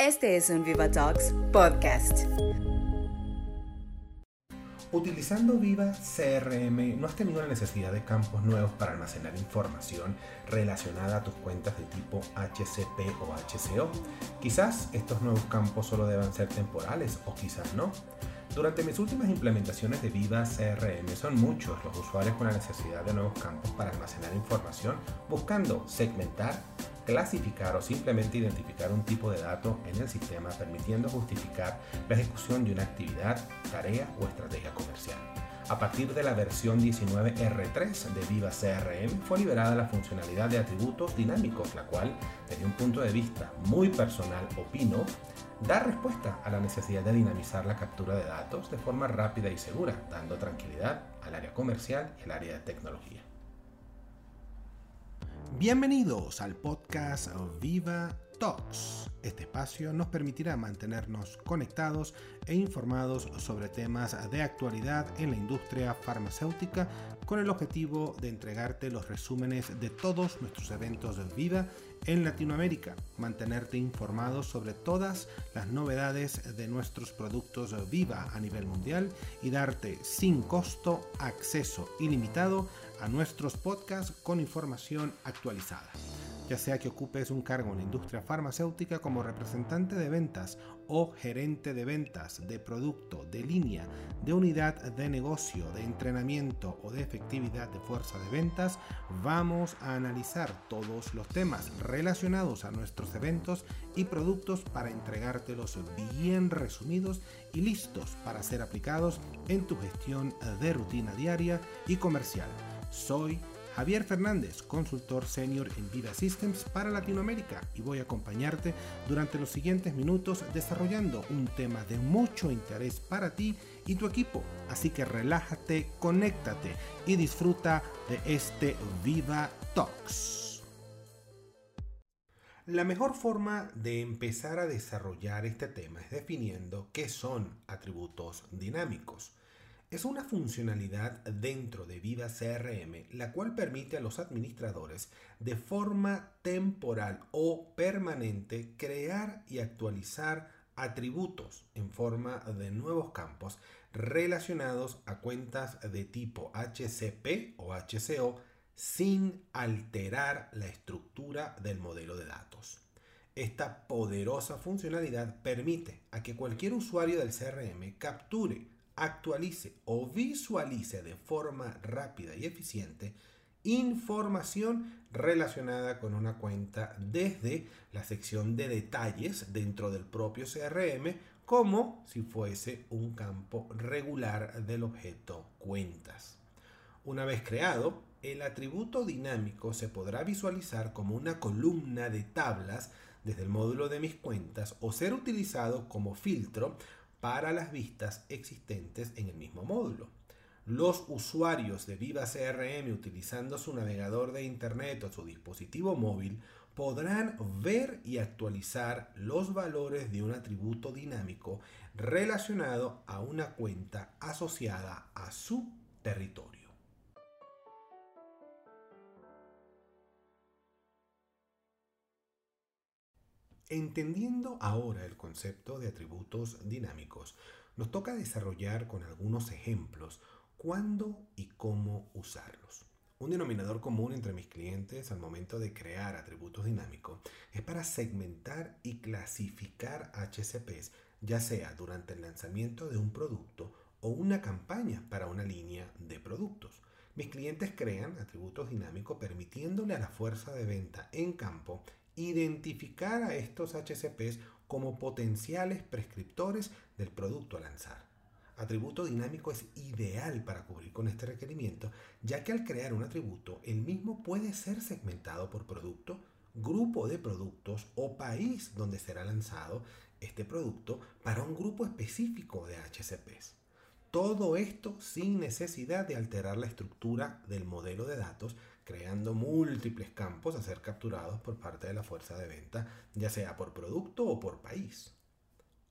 Este es un Viva Talks podcast. Utilizando Viva CRM, ¿no has tenido la necesidad de campos nuevos para almacenar información relacionada a tus cuentas de tipo HCP o HCO? Quizás estos nuevos campos solo deban ser temporales o quizás no. Durante mis últimas implementaciones de Viva CRM son muchos los usuarios con la necesidad de nuevos campos para almacenar información buscando segmentar, clasificar o simplemente identificar un tipo de dato en el sistema permitiendo justificar la ejecución de una actividad, tarea o estrategia comercial. A partir de la versión 19R3 de Viva CRM fue liberada la funcionalidad de atributos dinámicos, la cual, desde un punto de vista muy personal, opino, da respuesta a la necesidad de dinamizar la captura de datos de forma rápida y segura, dando tranquilidad al área comercial y al área de tecnología. Bienvenidos al podcast Viva Talks. Este espacio nos permitirá mantenernos conectados e informados sobre temas de actualidad en la industria farmacéutica con el objetivo de entregarte los resúmenes de todos nuestros eventos de vida en Latinoamérica, mantenerte informado sobre todas las novedades de nuestros productos Viva a nivel mundial y darte sin costo acceso ilimitado a nuestros podcasts con información actualizada ya sea que ocupes un cargo en la industria farmacéutica como representante de ventas o gerente de ventas, de producto, de línea, de unidad de negocio, de entrenamiento o de efectividad de fuerza de ventas, vamos a analizar todos los temas relacionados a nuestros eventos y productos para entregártelos bien resumidos y listos para ser aplicados en tu gestión de rutina diaria y comercial. Soy Javier Fernández, consultor senior en Vida Systems para Latinoamérica y voy a acompañarte durante los siguientes minutos desarrollando un tema de mucho interés para ti y tu equipo. Así que relájate, conéctate y disfruta de este Viva Talks. La mejor forma de empezar a desarrollar este tema es definiendo qué son atributos dinámicos es una funcionalidad dentro de Vida CRM la cual permite a los administradores de forma temporal o permanente crear y actualizar atributos en forma de nuevos campos relacionados a cuentas de tipo HCP o HCO sin alterar la estructura del modelo de datos. Esta poderosa funcionalidad permite a que cualquier usuario del CRM capture actualice o visualice de forma rápida y eficiente información relacionada con una cuenta desde la sección de detalles dentro del propio CRM como si fuese un campo regular del objeto cuentas. Una vez creado, el atributo dinámico se podrá visualizar como una columna de tablas desde el módulo de mis cuentas o ser utilizado como filtro para las vistas existentes en el mismo módulo. Los usuarios de Viva CRM utilizando su navegador de Internet o su dispositivo móvil podrán ver y actualizar los valores de un atributo dinámico relacionado a una cuenta asociada a su territorio. Entendiendo ahora el concepto de atributos dinámicos, nos toca desarrollar con algunos ejemplos cuándo y cómo usarlos. Un denominador común entre mis clientes al momento de crear atributos dinámicos es para segmentar y clasificar HCPs, ya sea durante el lanzamiento de un producto o una campaña para una línea de productos. Mis clientes crean atributos dinámicos permitiéndole a la fuerza de venta en campo identificar a estos HCPs como potenciales prescriptores del producto a lanzar. Atributo dinámico es ideal para cubrir con este requerimiento, ya que al crear un atributo, el mismo puede ser segmentado por producto, grupo de productos o país donde será lanzado este producto para un grupo específico de HCPs. Todo esto sin necesidad de alterar la estructura del modelo de datos creando múltiples campos a ser capturados por parte de la fuerza de venta, ya sea por producto o por país.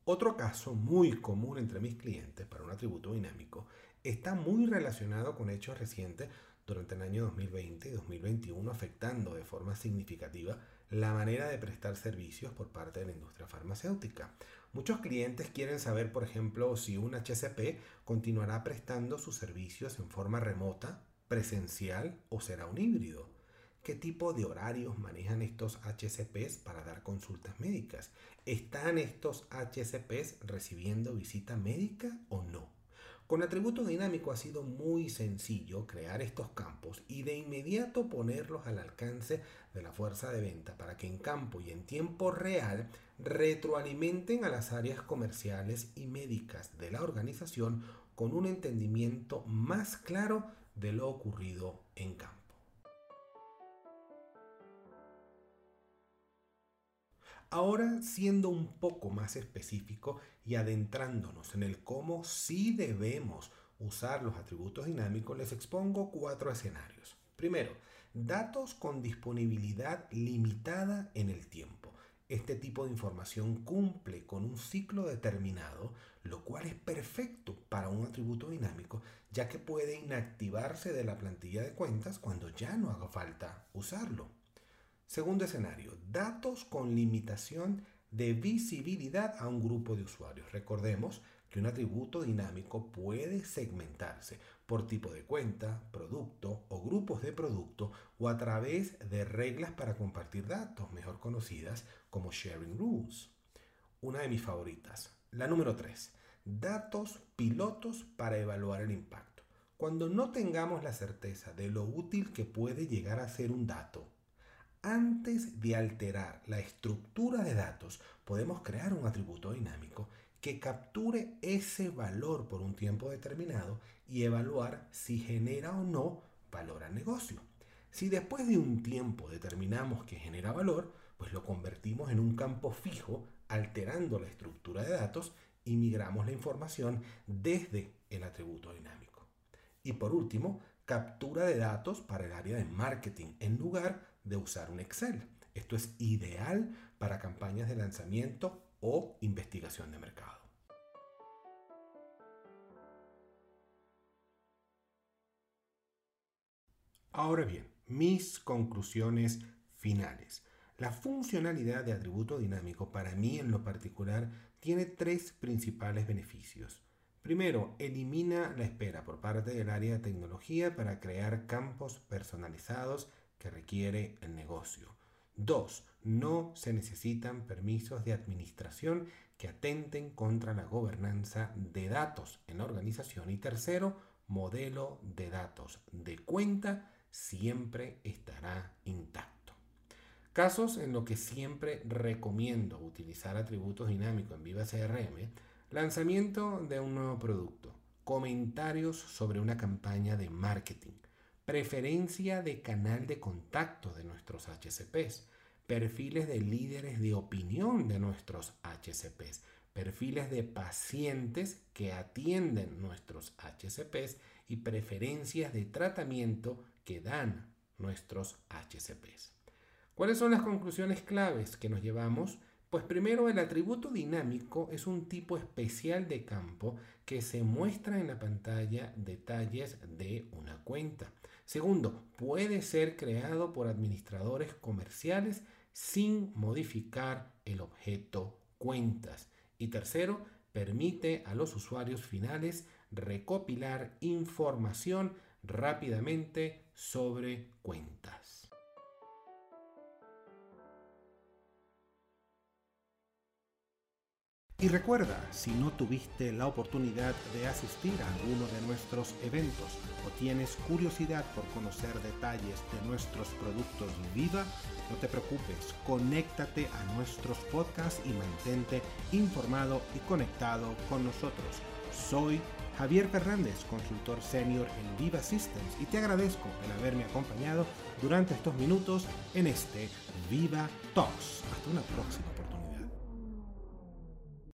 Otro caso muy común entre mis clientes para un atributo dinámico está muy relacionado con hechos recientes durante el año 2020 y 2021 afectando de forma significativa la manera de prestar servicios por parte de la industria farmacéutica. Muchos clientes quieren saber, por ejemplo, si un HCP continuará prestando sus servicios en forma remota, presencial o será un híbrido. ¿Qué tipo de horarios manejan estos HCPs para dar consultas médicas? ¿Están estos HCPs recibiendo visita médica o no? Con atributo dinámico ha sido muy sencillo crear estos campos y de inmediato ponerlos al alcance de la fuerza de venta para que en campo y en tiempo real retroalimenten a las áreas comerciales y médicas de la organización con un entendimiento más claro de lo ocurrido en campo. Ahora, siendo un poco más específico y adentrándonos en el cómo sí debemos usar los atributos dinámicos, les expongo cuatro escenarios. Primero, datos con disponibilidad limitada en el tiempo. Este tipo de información cumple con un ciclo determinado, lo cual es perfecto para un atributo dinámico, ya que puede inactivarse de la plantilla de cuentas cuando ya no haga falta usarlo. Segundo escenario, datos con limitación de visibilidad a un grupo de usuarios. Recordemos un atributo dinámico puede segmentarse por tipo de cuenta, producto o grupos de producto o a través de reglas para compartir datos, mejor conocidas como sharing rules. Una de mis favoritas, la número 3, datos pilotos para evaluar el impacto. Cuando no tengamos la certeza de lo útil que puede llegar a ser un dato, antes de alterar la estructura de datos, podemos crear un atributo dinámico que capture ese valor por un tiempo determinado y evaluar si genera o no valor al negocio. Si después de un tiempo determinamos que genera valor, pues lo convertimos en un campo fijo alterando la estructura de datos y migramos la información desde el atributo dinámico. Y por último, captura de datos para el área de marketing en lugar de usar un Excel. Esto es ideal para campañas de lanzamiento o investigación de mercado. Ahora bien, mis conclusiones finales. La funcionalidad de atributo dinámico para mí en lo particular tiene tres principales beneficios. Primero, elimina la espera por parte del área de tecnología para crear campos personalizados que requiere el negocio. Dos, no se necesitan permisos de administración que atenten contra la gobernanza de datos en la organización. Y tercero, modelo de datos de cuenta siempre estará intacto. Casos en los que siempre recomiendo utilizar atributos dinámicos en Viva CRM, lanzamiento de un nuevo producto, comentarios sobre una campaña de marketing, preferencia de canal de contacto de nuestros HCPs, perfiles de líderes de opinión de nuestros HCPs, perfiles de pacientes que atienden nuestros HCPs y preferencias de tratamiento que dan nuestros HCPs. ¿Cuáles son las conclusiones claves que nos llevamos? Pues primero, el atributo dinámico es un tipo especial de campo que se muestra en la pantalla detalles de una cuenta. Segundo, puede ser creado por administradores comerciales sin modificar el objeto cuentas. Y tercero, permite a los usuarios finales recopilar información rápidamente sobre cuentas. Y recuerda, si no tuviste la oportunidad de asistir a alguno de nuestros eventos o tienes curiosidad por conocer detalles de nuestros productos Viva, no te preocupes, conéctate a nuestros podcasts y mantente informado y conectado con nosotros. Soy Javier Fernández, consultor senior en Viva Systems y te agradezco el haberme acompañado durante estos minutos en este Viva Talks. Hasta una próxima.